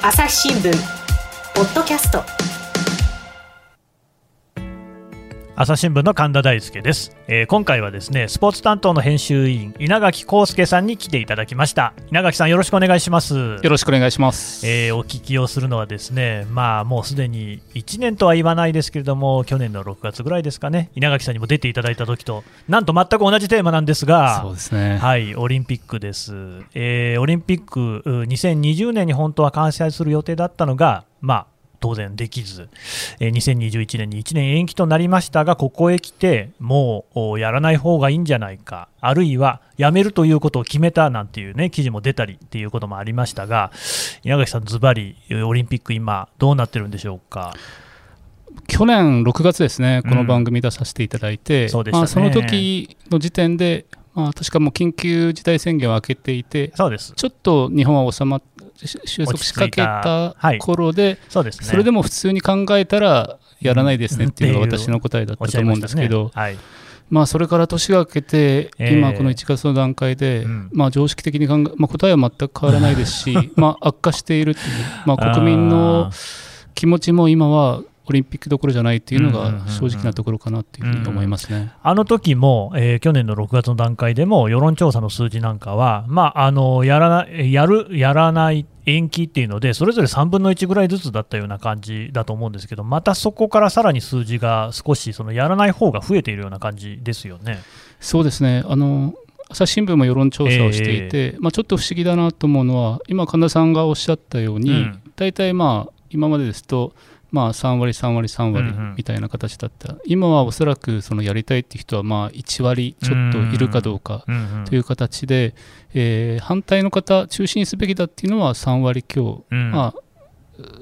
朝日新聞ポッドキャスト朝日新聞の神田大輔です、えー今回はですねスポーツ担当の編集員稲垣康介さんに来ていただきました。稲垣さんよろしくお願いします。よろしくお願いします。えーお聞きをするのはですねまあもうすでに1年とは言わないですけれども去年の6月ぐらいですかね。稲垣さんにも出ていただいた時となんと全く同じテーマなんですがそうですね。はい、オリンピックです、えーオリンピックう2020年に本当は開催する予定だったのが、まあ、当然できず、えー2021年に1年延期となりましたが、ここへ来て、もうおやらない方がいいんじゃないか、あるいはやめるということを決めたなんていう、ね、記事も出たりっていうこともありましたが、稲垣さん、ズバリ、オリンピック、今、どうなってるんでしょうか？去年6月ですね、この番組出させていただいて、そうでしたね。まあ、その時の時点で、まあ、確かもう緊急事態宣言を明けていて、そうです、ちょっと日本は収まっ収束しかけたはい。頃で、そうですね。それでも普通に考えたら、やらないですねっていうのが私の答えだったと思うんですけど、はい。まあ、それから年が明けて、えー。今、この1月の段階で、うん。まあ、常識的に考え、まあ、答えは全く変わらないですし、まあ、悪化しているまあ、国民の気持ちも今はオリンピックどころじゃないっていうのが正直なところかなっていうふうに思いますね。あの時も、えー去年の6月の段階でも、世論調査の数字なんかは、まあ、あのやらないやる、やらない、延期っていうので、それぞれ3分の1ぐらいずつだったような感じだと思うんですけど、またそこからさらに数字が少し、そのやらない方が増えているような感じですよね。そうですね。あの朝日新聞も世論調査をしていて、まあ、ちょっと不思議だなと思うのは今神田さんがおっしゃったように、うん。大体まあ今までですと、まあ、3割3割3割うんうん。みたいな形だった、今はおそらくそのやりたいっていう人はまあ1割ちょっといるかどうかうんうん。という形で、えー反対の方中止にすべきだっていうのは3割強、うん。まあ、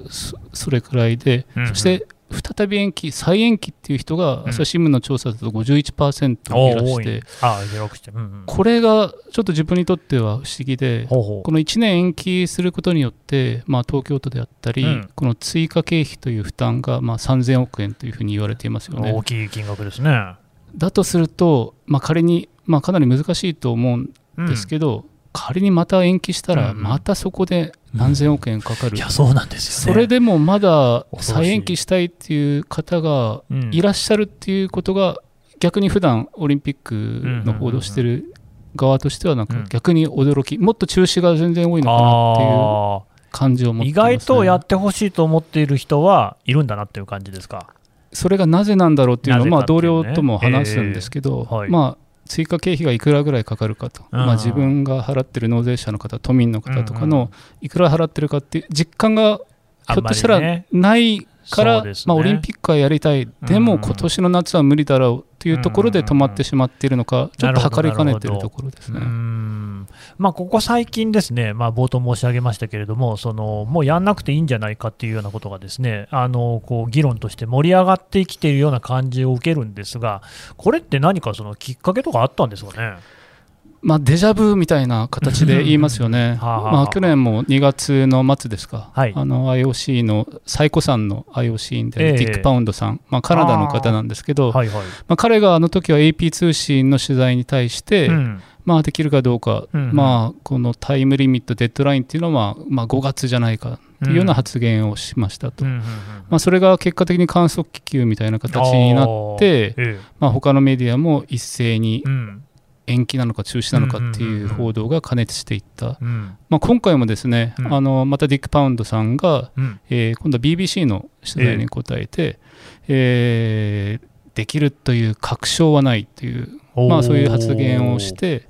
そそれくらいで、うんうん。そして再び延期、再延期っていう人が、うん。朝日新聞の調査だと51%おいらしてうんうんこれがちょっと自分にとっては不思議で、ほうほう。この1年延期することによって、まあ、東京都であったり、うん。この追加経費という負担がまあ3000億円というふうに言われていますよね。大。きい金額ですね。だとすると、まあ、仮に、まあ、かなり難しいと思うんうんですけど、仮にまた延期したら、うん。またそこで何千億円かかる、いや、そうなんですよね。それでもまだ再延期したいっていう方がうん。いらっしゃるっていうことが、逆に普段オリンピックの報道してる側としては、なんかうん。逆に驚き、もっと中止が全然多いのかなっていうあ感じを持ー意ってます、ね、外とやってほしいと思っている人はいるんだなっていう感じですか？それがなぜなんだろうっていうのを、まあ、同僚とも話すんですけど、ええはい。まあ、追加経費がいくらぐらいかかるかと、うんまあ、自分が払ってる納税者の方、都民の方とかのいくら払ってるかっていう実感がひょっとしたらないから、ね。まあ、オリンピックはやりたい、でうん。も今年の夏は無理だろうというところで止まってしまっているのか、ちょっと測りかねているところですね。まあ、ここ最近ですね、まあ、冒頭申し上げましたけれども、そのもうやんなくていいんじゃないかっていうようなことがですね、あのこう議論として盛り上がってきているような感じを受けるんですが、これって何かそのきっかけとかあったんですかね？まあ、デジャブみたいな形で言いますよね。まあ、去年も2月の末ですか、はい。あの IOC の最古参の IOC 員でええ。ディック・パウンドさん、まあ、カナダの方なんですけど、はいはい。まあ、彼があの時は AP 通信の取材に対して、うん。まあ、できるかどうか、うんまあ、このタイムリミット、デッドラインっていうのは、まあまあ、5月じゃないかっていうような発言をしましたと、まあ、それが結果的に観測気球みたいな形になって、あー。えまあ、他のメディアも一斉にえうん延期なのか中止なのかっていう報道が過熱していった。うんまあ、今回もですね、うん。あのまたディック・パウンドさんが、うん。えー今度は BBC の取材に答えて、えーできるという確証はないという、まあ、そういう発言をして、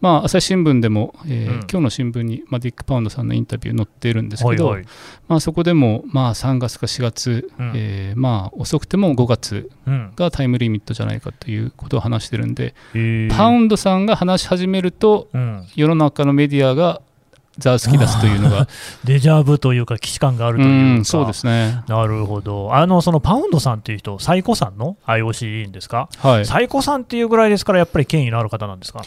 まあ、朝日新聞でも、えーうん。今日の新聞に、まあ、ディック・パウンドさんのインタビュー載っているんですけど、はいはい。まあ、そこでも、まあ、3月か4月、うん。えーまあ、遅くても5月うん。がタイムリミットじゃないかということを話してるんで、へえパウンドさんが話し始めるとうん。世の中のメディアがざわつき出すというのが デジャブというか、既視感があるというか、うんそうですね。なるほど、あのそのパウンドさんっていう人、最古さんの？IOC 委員ですか、はい、最古さんっていうぐらいですから、やっぱり権威のある方なんですか？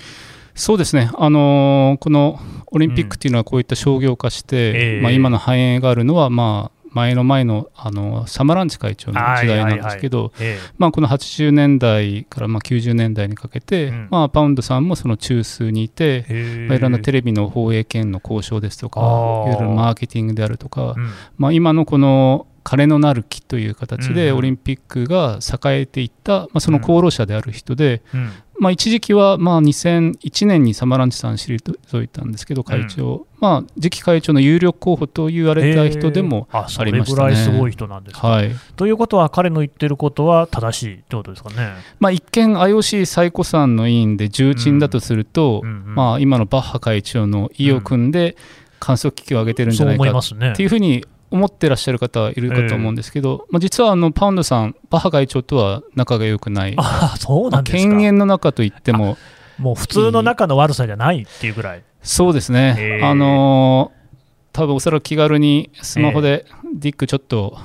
そうですね、あのーこのオリンピックっていうのはこういった商業化して、ええ。まあ、今の繁栄があるのは、まあ、前の前のあのサマランチ会長の時代なんですけど、えまあ、この80年代からまあ90年代にかけて、うん。まあ、パウンドさんもその中枢にいて、え。まあいろんなテレビの放映権の交渉ですとか、いろいろマーケティングであるとか、うん。まあ、今のこの金のなる木という形でうんオリンピックが栄えていった、まあ、その功労者である人で、うん。まあ、一時期はまあ2001年にサマランチさん退いたんですけど、会長、まあ、次期会長の有力候補と言われた人でもえーありれぐましたね。らいすごい人なんですか、はい。ということは彼の言ってることは正しいってことですかね。まあ、一見 IOC 最古参の委員で重鎮だとすると、まあ、今のバッハ会長の意を組んで観測機器を上げてるんじゃないかっ思いますね。ていうふうに思ってらっしゃる方いるかと思うんですけど、まあ、実はあのパウンドさんバッハ会長とは仲が良くない。あそうまあなんですか？犬猿の仲といっても。もう普通の仲の悪さじゃないっていうぐらい。そうですね、あのー多分おそらく気軽にスマホでディックちょっと。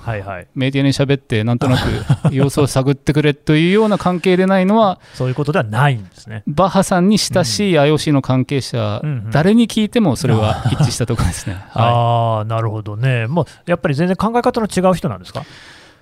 メディアに喋ってなんとなく 様子を探ってくれというような関係でないのはそういうことではないんですね。バッハさんに親しい IOC の関係者、誰に聞いてもそれは一致したところですね。は ああ、なるほどね。もうやっぱり全然考え方の違う人なんですか？い、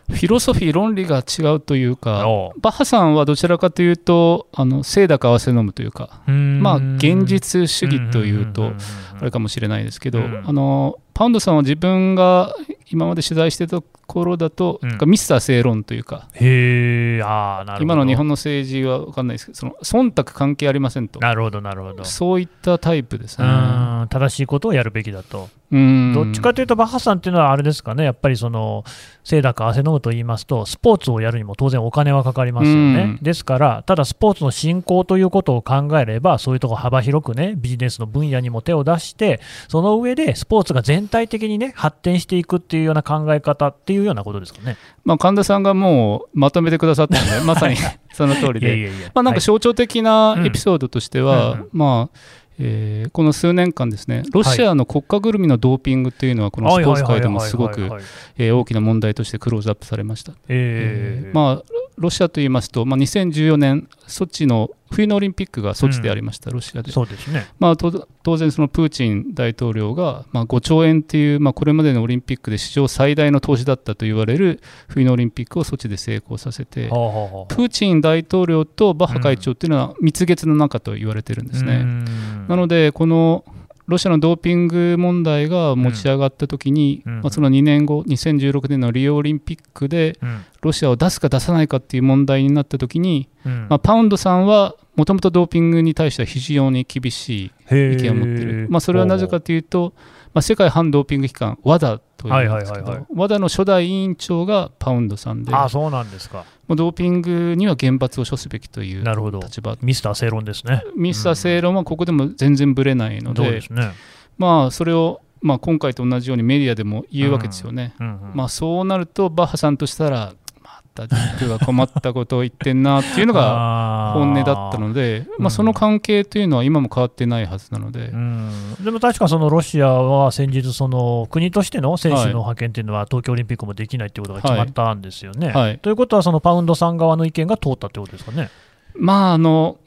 フィロソフィー、論理が違うというか、バッハさんはどちらかというと、あの清濁合わせ飲むというか、まあ、現実主義というと、あれかもしれないですけど、うん。あのパウンドさんは自分が今まで取材してたところだと、うんミスター正論というか、へえ、ああ、なるほど。今の日本の政治は分かんないですけど、その忖度関係ありませんと、なるほど、なるほど。そういったタイプですね。うん正しいことをやるべきだと。うんどっちかというと、バッハさんっていうのはあれですかね、やっぱりその、清濁汗飲むと言いますと、スポーツをやるにも当然お金はかかりますよね。うんですから、ただスポーツの振興ということを考えれば、そういうところ幅広くね、ビジネスの分野にも手を出して、その上でスポーツが全体的にね、発展していくっていうような考え方っていうようなことですかね。まあ、神田さんがもうまとめてくださったので、まさに その通りで、いやいやいや。まあ、なんかはい。象徴的なエピソードとしては、うんうん。まあえーこの数年間ですね、ロシアの国家ぐるみのドーピングというのは、このスポーツ界でもすごく大きな問題としてクローズアップされました。えーまあ、ロシアといいますと、まあ、2014年、ソチの冬のオリンピックがソチでありました、ロシアで。そうですね。まあ、と当然、そのプーチン大統領が、まあ、5兆円っていう、まあ、これまでのオリンピックで史上最大の投資だったと言われる冬のオリンピックをソチで成功させて、はあはあはあプーチン大統領とバッハ会長っていうのは蜜月の中と言われてるんですね。うんなので、このロシアのドーピング問題が持ち上がったときに、うん。まあ、その2年後、2016年のリオオリンピックで、うん。ロシアを出すか出さないかっていう問題になったときに、うん。まあ、パウンドさんはもともとドーピングに対しては非常に厳しいへ意見を持ってーる、まあ、それはなぜかというと、まあ、世界反ドーピング機関、WADA というんですけど、WADA の初代委員長がパウンドさんで、あそうなんですか。もうドーピングには厳罰を処すべきというなるほど立場、ミスター正論ですね。ミスター正論はここでも全然ぶれないので、そうですね。まあ、それを、まあ、今回と同じようにメディアでも言うわけですよね。うんうんまあ、そうなると、バッハさんとしたら、またディックが困ったことを言ってんなっていうのが本音だったので、うんまあ、その関係というのは今も変わってないはずなので、うん。でも確かそのロシアは先日、その国としての選手の派遣というのは東京オリンピックもできないということが決まったんですよね。はい。ということは、そのパウンドさん側の意見が通ったということですかね。まあ、あの、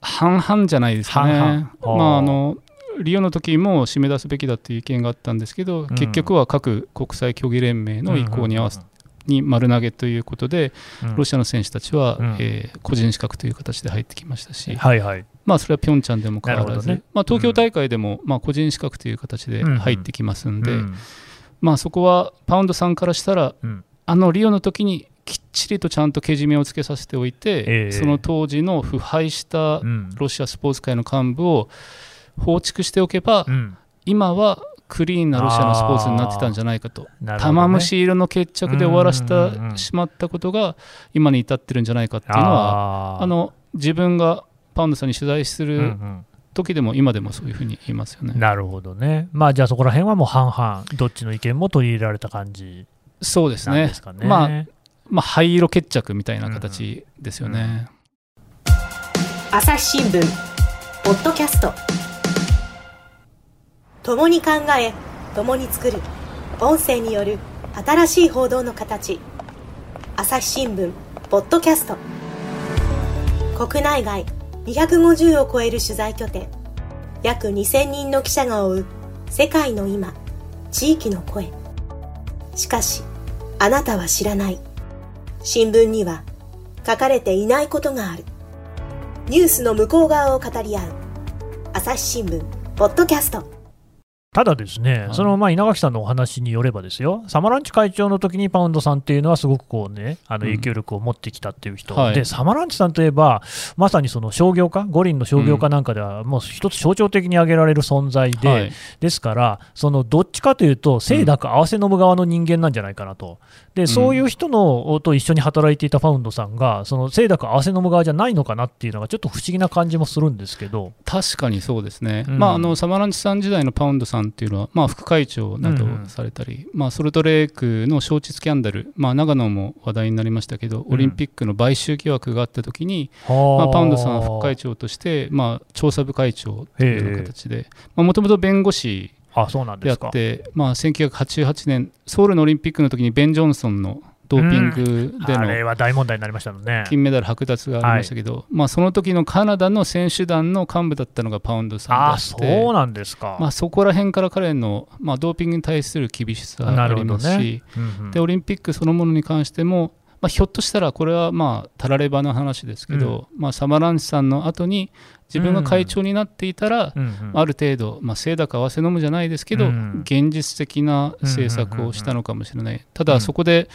半々じゃないですかね。半々。まあ、あのリオの時も締め出すべきだという意見があったんですけど、ん。結局は各国際競技連盟の意向に合わせに丸投げということで、うん。ロシアの選手たちは、うん。えー個人資格という形で入ってきましたし、はいはい。まあ、それはピョンチャンでも変わらず、まあ、東京大会でも、まあ、個人資格という形で入ってきますんで、うん。まあ、そこはパウンドさんからしたら、うん。あのリオの時にきっちりとちゃんとけじめをつけさせておいて、ええ。その当時の腐敗したうん。ロシアスポーツ界の幹部を放逐しておけば、うん。今はクリーンなロシアのスポーツになってたんじゃないかと、ね玉虫色の決着で終わらせうんうんうんてしまったことが今に至ってるんじゃないかっていうのはあの自分がパウンドさんに取材すうんうるん時でも今でもそういうふうに言いますよね。なるほどね。まあじゃあそこら辺はもう半々、どっちの意見も取り入れられた感じそうですねなんですかね。まあまあ、灰色決着みたいな形ですよね。朝日新聞ポッドキャスト共に考え共に作る音声による新しい報道の形朝日新聞ポッドキャスト国内外250を超える取材拠点約2000人の記者が追う世界の今地域の声しかし、あなたは知らない。新聞には書かれていないことがある。ニュースの向こう側を語り合う。朝日新聞、ポッドキャスト。ただですね、はい。そのまあ稲垣さんのお話によればですよ、サマランチ会長の時にパウンドさんっていうのは、すごくこうね、あのうん。影響力を持ってきたっていう人、はい。でサマランチさんといえば、まさにその商業化、五輪の商業化なんかでは、もう一つ象徴的に挙げられる存在で、はい。ですから、そのどっちかというと、清濁合わせ飲む側の人間なんじゃないかなと、でそういう人のと一緒に働いていたパウンドさんが、その清濁合わせ飲む側じゃないのかなっていうのが、ちょっと不思議な感じもするんですけど、確かにそうですね、うん。まあ、あのサマランチさん時代のパウンドさんっていうのは、まあ、副会長などをされたり、まあ、ソルトレークの招致スキャンダル、まあ、長野も話題になりましたけど、オリンピックの買収疑惑があったときに、まあ、パウンドさんは副会長として、まあ、調査部会長というような形で、もともと弁護士あそうなんであ。って、まあ、1988年、ソウルのオリンピックの時にベン・ジョンソンのドーピングであのれは大問題になりましたのね。金メダル剥奪がありましたけど、まあ、その時のカナダの選手団の幹部だったのがパウンドさんあでしてそうなんですか。まあ、そこら辺から彼の、まあ、ドーピングに対する厳しさがありますし、うんうんでオリンピックそのものに関しても、まあ、ひょっとしたらこれはまあたらればの話ですけど、まあ、サマランチさんの後に自分が会長になっていたら、うん。うんある程度、まあ、清濁合わせ飲むじゃないですけど、うん。現実的な政策をしたのかもしれない、ただうん。そこで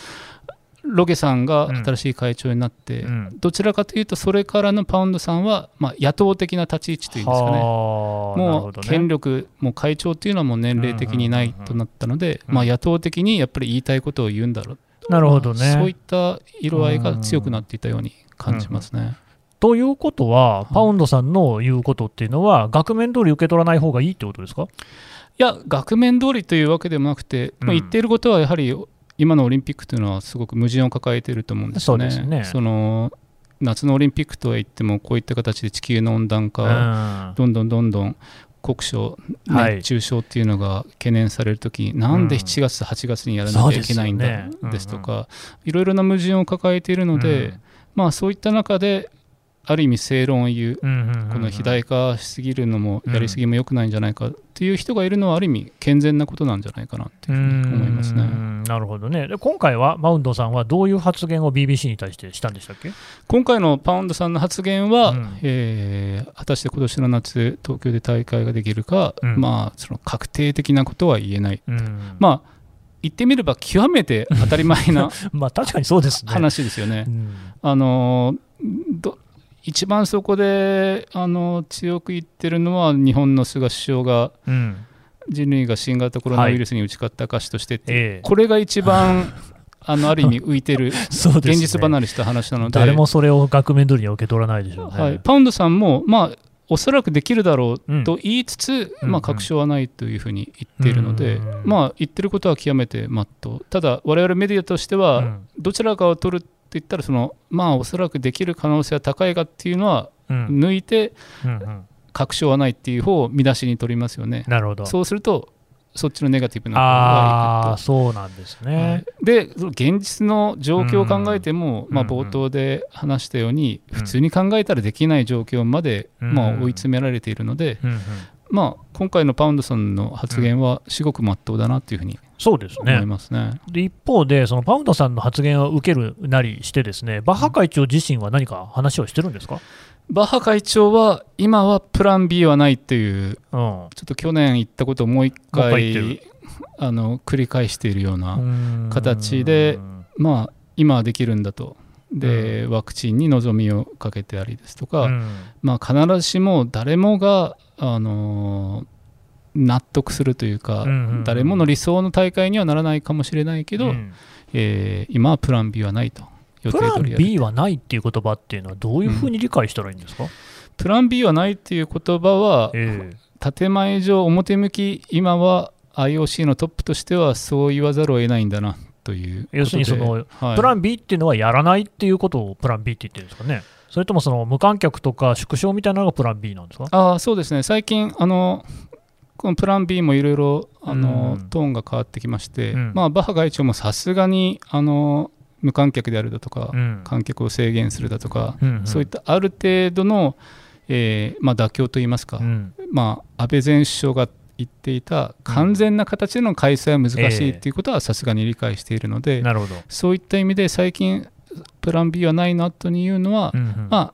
ロゲさんが新しい会長になって、うん。どちらかというとそれからのパウンドさんは、まあ、野党的な立ち位置というんですかね。もう権力、もう会長っていうのはもう年齢的にないとなったので、うん。まあ、野党的にやっぱり言いたいことを言うんだろうなるほどね。そういった色合いが強くなっていたように感じますね。ということは、パウンドさんの言うことっていうのは、額面通り受け取らない方がいいってことですか？いや、額面通りというわけでもなくて、まあうん言っていることはやはり今のオリンピックというのはすごく矛盾を抱えていると思うんですよね。そねその夏のオリンピックとは言っても、こういった形で地球の温暖化、うんどんどんどんどん酷暑、はい。熱中症っていうのが懸念されるときに、なんでうん。7月、8月にやらなきゃいけないんだですとか、いろいろな矛盾を抱えているので、うん。まあ、そういった中で、ある意味正論を言う、この肥大化しすぎるのもうんやりすぎも良くないんじゃないかっていう人がいるのはある意味健全なことなんじゃないかなっていうふうに思いますうね。んなるほどね。で今回はマウンドさんはどういう発言を BBC に対してしたんでしたっけ？今回のパウンドさんの発言は、うんえー果たして今年の夏東京で大会ができるか、うんまあその確定的なことは言えない。うんまあ言ってみれば極めて当たり前な まあ確かにそうですね。話ですよねう。んあのど一番そこであの強く言ってるのは日本の菅首相がうん。人類が新型コロナウイルスに打ち勝った証としてってい。う、ええこれが一番 あのある意味浮いてる ね。現実離れした話なので。誰もそれを額面通りには受け取らないでしょう。ね。はい、パウンドさんも、まあ、おそらくできるだろうんうと言いつつ、うんまあ、確証はないというふうに言っているので、うんまあ、言ってることは極めてまっとうただ我々メディアとしては、うん。どちらかを取るって言ったらそのまあおそらくできる可能性は高いかっていうのはうん。抜いて確証はないっていう方を見出しに取りますよね。なるほど。そうするとそっちのネガティブな方あがいくあ、そうなんですね。い。で現実の状況を考えても、まあ、うんうん。冒頭で話したように、うん普通に考えたらできない状況まで、うん。まあ、追い詰められているので、まあ、今回のパウンドさんの発言は至極まっとうだなというふうにそうです思いね。ますね。で一方で、そのパウンドさんの発言を受けるなりして、ですねバッハ会長自身は何か話をしてるんですか、バッハ会長は今はプラン B はないといううんちょっと去年言ったことをもう一回あの繰り返しているような、うん形でまあ今はできるんだと。で、ワクチンに望みをかけてありですとか、うんまあ、必ずしも誰もが、あのー納得するというか、うんうんうん。誰もの理想の大会にはならないかもしれないけど、うん。えー今はプラン B はないと。予定プラン通りやる B はないっていう言葉っていうのは、どういうふうに理解したらいいんですか、プラン B はないっていう言葉はええ。建前上表向き今は IOC のトップとしてはそう言わざるを得ないんだなという。要するにそのはい。プラン B っていうのはやらないっていうことをプラン B って言ってるんですかね、それともその無観客とか縮小みたいなのがプラン B なんですか？ああそうですね。最近あのこのプラン B もいろいろあの、うん。トーンが変わってきまして、うん。まあ、バッハ会長もさすがにあの無観客であるだとか、うん。観客を制限するだとか、うんうん。そういったある程度の、えーまあ、妥協といいますか、うん。まあ、安倍前首相が言っていた完全な形での開催は難しいっていうことはさすがに理解しているので、なるほど。そういった意味で最近プラン B はないなとに言うのは、うんうん。ま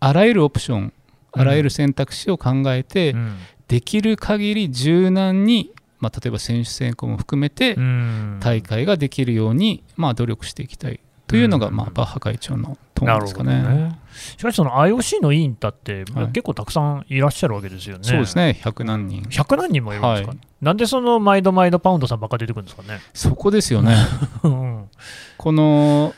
ああらゆるオプションあらゆる選択肢を考えて、うんできる限り柔軟に、まあ、例えば選手選考も含めてうん大会ができるように、まあ、努力していきたいというのが、うんまあ、バッハ会長のトーンですかね。ね。しかし、その IOC の委員だって、はい結構たくさんいらっしゃるわけですよね。そうですね100何人100何人もいるんですか、はいなんでその毎度毎度パウンドさんばっか出てくるんですかね。そこですよね。うんこの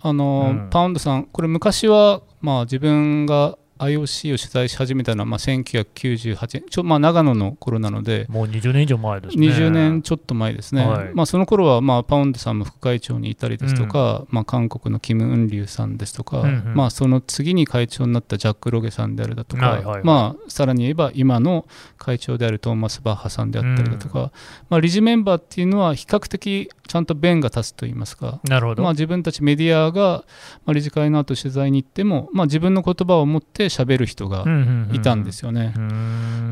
あの、うんパウンドさん、これ昔は、まあ、自分が IOC を取材し始めたのは、まあ、1998年、ちょまあ、長野の頃なので、もう20年以上前ですね。20年ちょっと前ですね、はい。まあ、その頃はまあパウンドさんも副会長にいたりですとか、まあ、韓国のキム・ウンリュウさんですとか、うんうん。まあ、その次に会長になったジャック・ロゲさんであるだとか、はいはいはい。まあ、さらに言えば今の会長であるトーマス・バッハさんであったりだとか、まあ、理事メンバーっていうのは比較的ちゃんと弁が立つといいますか、なるほど。まあ、自分たちメディアが、まあ、理事会の後取材に行っても、まあ、自分の言葉を持って喋る人がいたんですよね。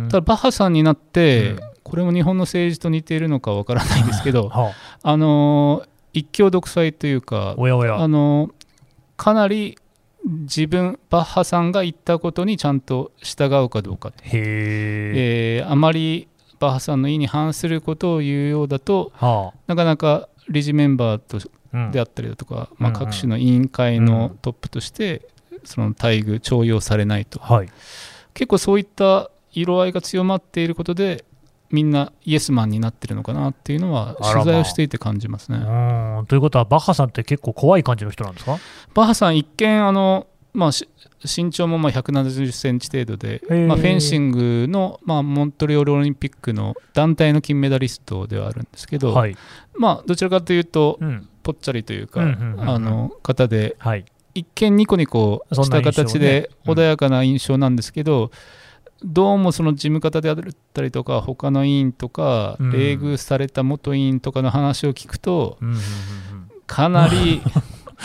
ただバッハさんになって、うん。これも日本の政治と似ているのかわからないんですけど はあ。のー一強独裁というかあ、おやおや。あのーかなり自分バッハさんが言ったことにちゃんと従うかどうか、へえ。えーあまりバッハさんの意に反することを言うようだとはなかなか理事メンバーとであったりだとか、まあ、うん。うん各種の委員会のトップとしてその待遇重用されないとはい。結構そういった色合いが強まっていることでみんなイエスマンになってるのかなっていうのは取材をしていて感じますね。うんということは、バッハさんって結構怖い感じの人なんですか？バッハさん一見あの、まあ、し身長もまあ170センチ程度で、まあ、フェンシングの、まあ、モントリオールオリンピックの団体の金メダリストではあるんですけど、はい。まあ、どちらかというとうん。ぽっちゃりというか、うんうんうんうんあの方ではい。一見ニコニコした形で穏やかな印象なんですけど、どうもその事務方であったりとか他の委員とか、うん。冷遇された元委員とかの話を聞くとかなり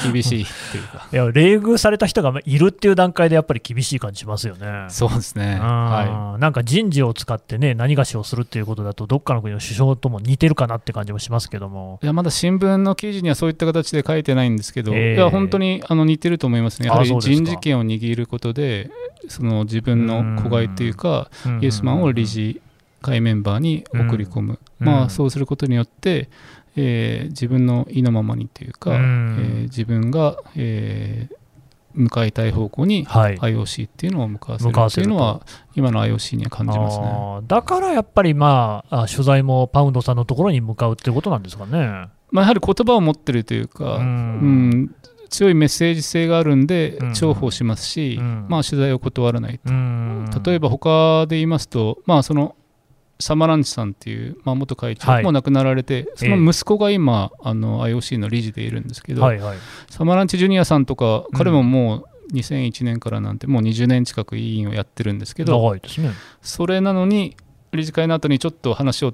厳しいというか。いや、冷遇された人がいるっていう段階でやっぱり厳しい感じしますよね。そうですね、はうんなんか人事を使ってね、何がしをするっていうことだと、どっかの国の首相とも似てるかなって感じもしますけども。い、いやまだ新聞の記事にはそういった形で書いてないんですけど、えーいや本当にあの似てると思いますね、やはり人事権を握ることで、その自分の子飼いというか、イエスマンを理事会メンバーに送り込む、まあ、そうすることによって、えー自分の意のままにというか、うん。えー自分が、えー向かいたい方向にはい。IOC っていうのを向かわせるっていうのは今の IOC には感じますね。だからやっぱり、まあ、あ取材もパウンドさんのところに向かうっていうことなんですかね。まあ、やはり言葉を持ってるというか、ううんん強いメッセージ性があるんでうん。重宝しますし、うん。まあ、取材を断らないうん。例えば他で言いますと、まあ、そのサマランチさんっていう、まあ、元会はい。長も亡くなられて、その息子が今、あの IOC の理事でいるんですけど、はいはい。サマランチジュニアさんとか、うん。彼ももう2001年からなんて、もう20年近く委員をやってるんですけど、長いですね。それなのに、理事会の後にちょっと話を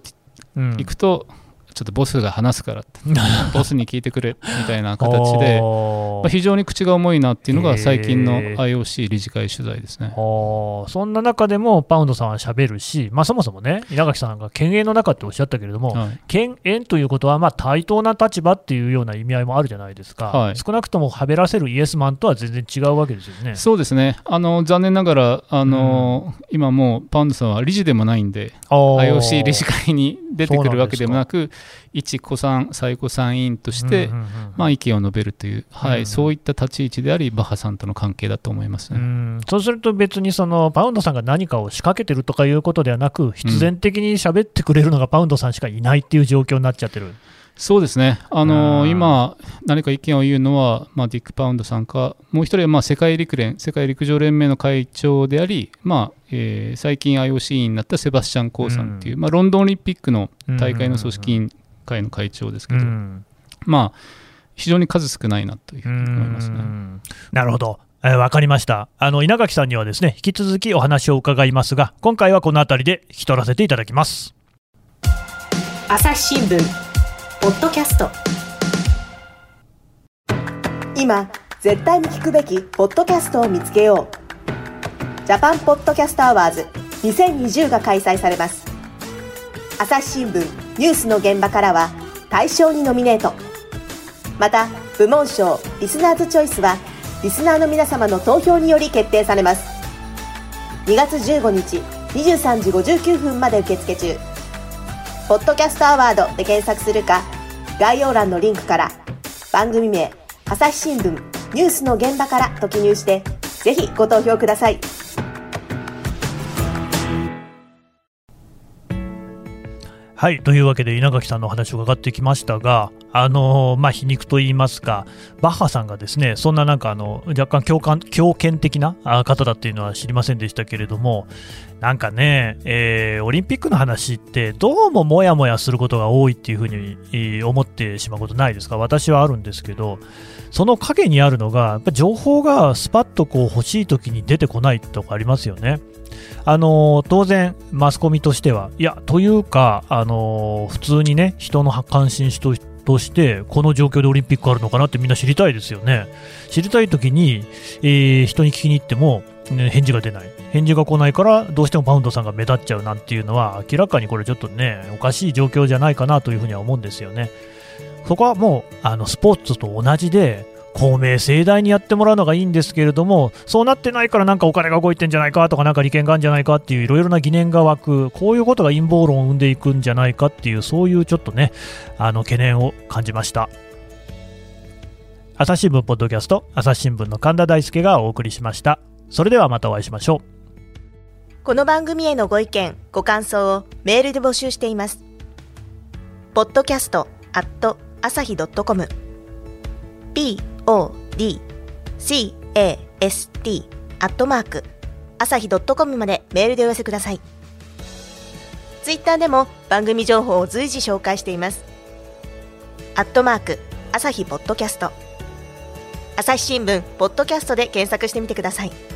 うん。行くと、ちょっとボスが話すからって、ボスに聞いてくれみたいな形で、まあ、非常に口が重いなっていうのが最近の IOC 理事会取材ですね。あー。そんな中でもパウンドさんはしゃべるし、まあ、そもそもね、稲垣さんが犬猿の中っておっしゃったけれども、はい。犬猿ということはまあ対等な立場っていうような意味合いもあるじゃないですか、はい。少なくともはべらせるイエスマンとは全然違うわけですよね。そうですね。あの残念ながらあの、今もうパウンドさんは理事でもないんで IOC 理事会に出てくるわけでもなく一古参最古参委員として、うんうんうんまあ、意見を述べるという、はいうんそういった立ち位置でありバッハさんとの関係だと思いますね。うんそうすると別にそのパウンドさんが何かを仕掛けてるとかいうことではなく、必然的に喋ってくれるのがパウンドさんしかいないっていう状況になっちゃってる。そうですね、あのうん。今、何か意見を言うのは、まあ、ディック・パウンドさんか、もう一人はまあ世界陸連、世界陸上連盟の会長であり、まあえー最近 IOC 委員になったセバスチャン・コーさんっていう、まあ、ロンドンオリンピックの大会の組織委員会の会長ですけど、うん。まあ、非常に数少ないなというふうに思いますね。うんなるほど。えーわかりました。あの稲垣さんにはですね引き続きお話を伺いますが今回はこの辺りで引き取らせていただきます。朝日新聞ポッドキャスト。今絶対に聞くべきポッドキャストを見つけよう。ジャパンポッドキャストアワーズ2020が開催されます。朝日新聞ニュースの現場からは大賞にノミネート。また部門賞リスナーズチョイスはリスナーの皆様の投票により決定されます。2月15日23時59分まで受付中。ポッドキャストアワードで検索するか概要欄のリンクから番組名朝日新聞ニュースの現場からと記入してぜひご投票ください。はいというわけで稲垣さんのお話を伺ってきましたが、あのまあ、皮肉と言いますか、バッハさんがですねそんななんかあの若干共感強権的な方だっていうのは知りませんでしたけれども、なんかね、えー、オリンピックの話ってどうももやもやすることが多いっていうふうに、思ってしまうことないですか、私はあるんですけど、その陰にあるのが、やっぱ情報がスパッとこう欲しい時に出てこないとかありますよね。あの当然、マスコミとしては、いや、というか、あの普通にね、人の関心しととして、この状況でオリンピックあるのかなってみんな知りたいですよね。知りたいときに、えー、人に聞きに行っても、ね、返事が出ない。返事が来ないから、どうしてもパウンドさんが目立っちゃうなんていうのは、明らかにこれちょっとね、おかしい状況じゃないかなというふうには思うんですよね。そこはもう、あの、スポーツと同じで、公明正大にやってもらうのがいいんですけれども、そうなってないからなんかお金が動いてんじゃないかとか、なんか利権があるんじゃないかっていういろいろな疑念が湧く、こういうことが陰謀論を生んでいくんじゃないかっていう、そういうちょっとね、あの懸念を感じました。朝日新聞ポッドキャスト、朝日新聞の神田大輔がお送りしました。それではまたお会いしましょう。この番組へのご意見、ご感想をメールで募集しています。ポッドキャストアット朝日 .com podcast アットマーク朝日 .com までメールでお寄せください。ツイッターでも番組情報を随時紹介しています。アットマーク朝日ポッドキャスト。朝日新聞ポッドキャストで検索してみてください。